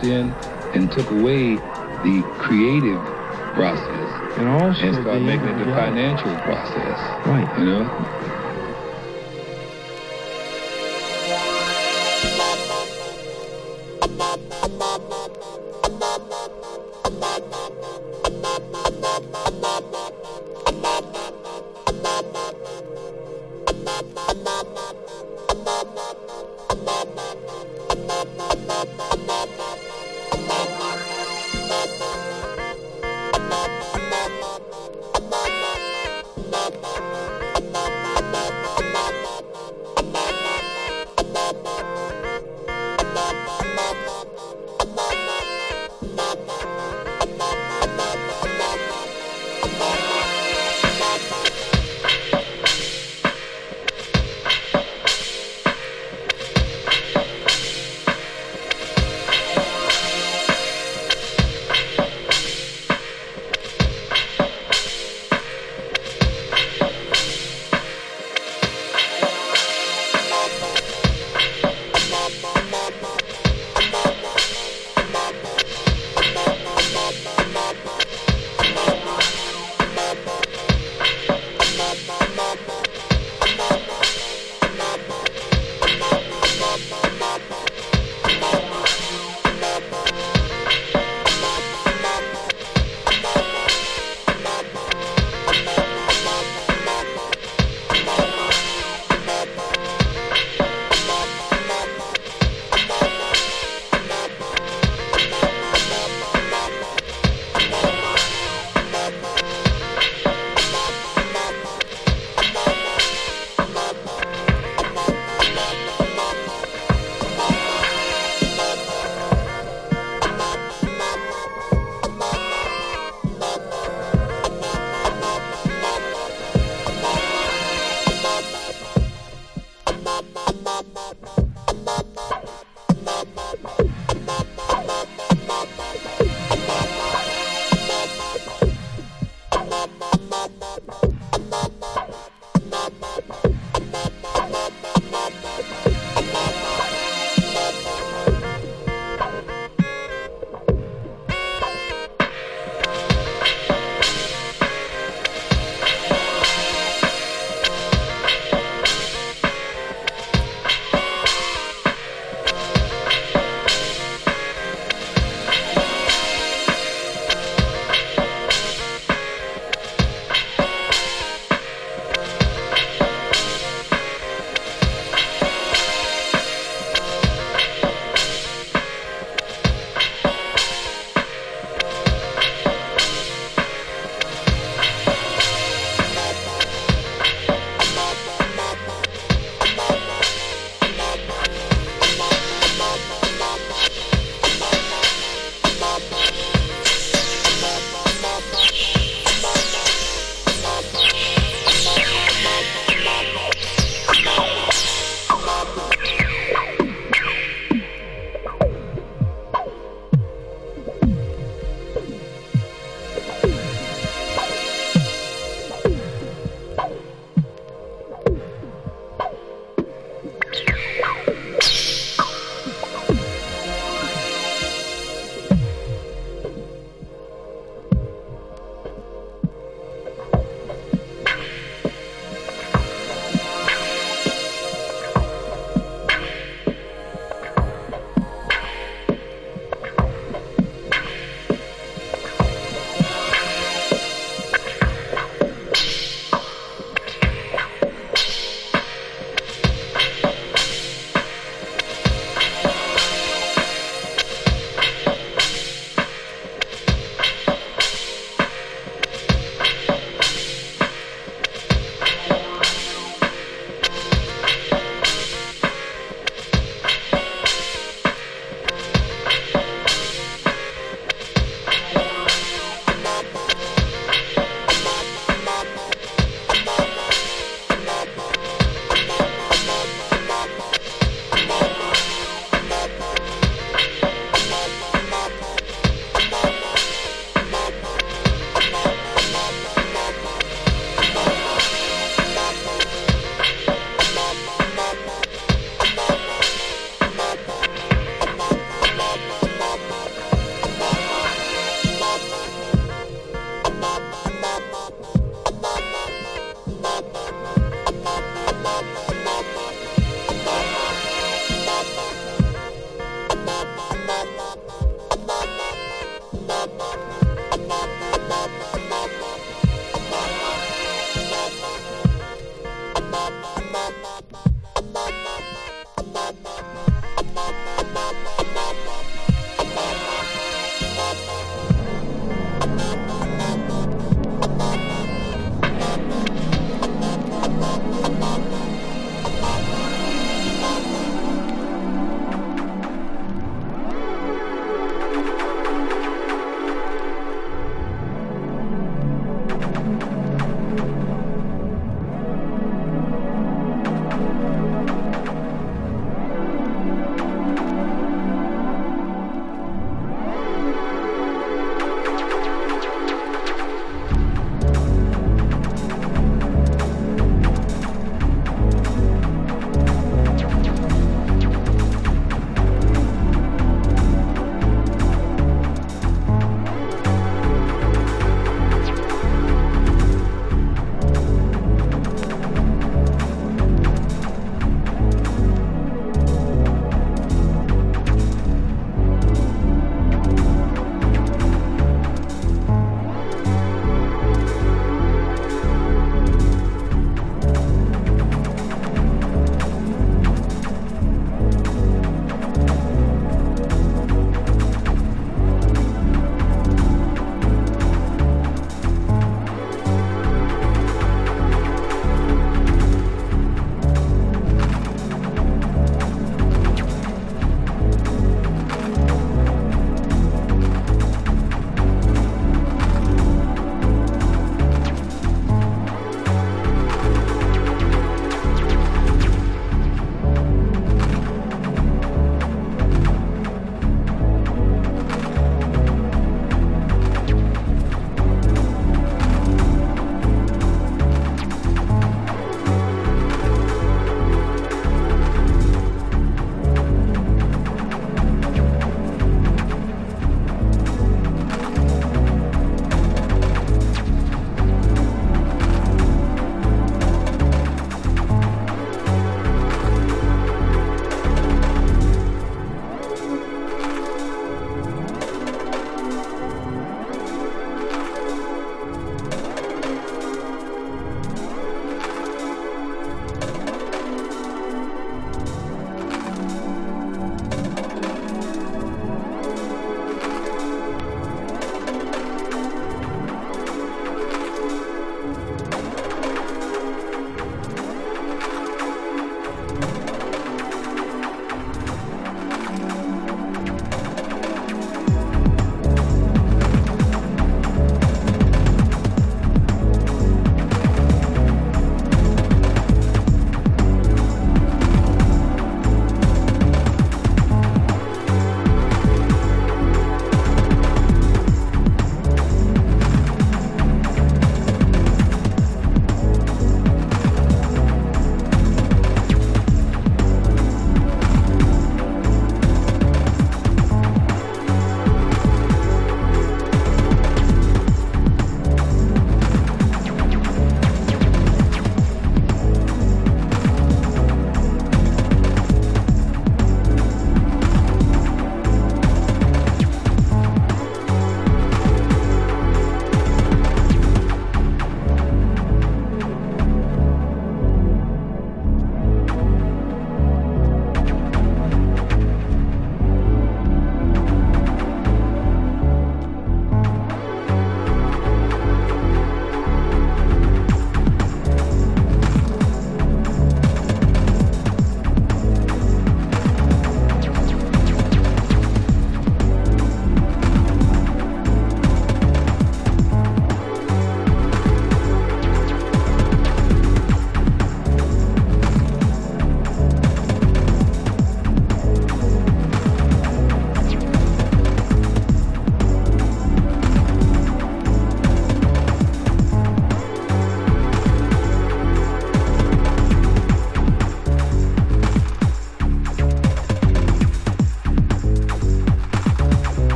stepped in and took away the creative process and, also and started making it the financial process. Right. You know?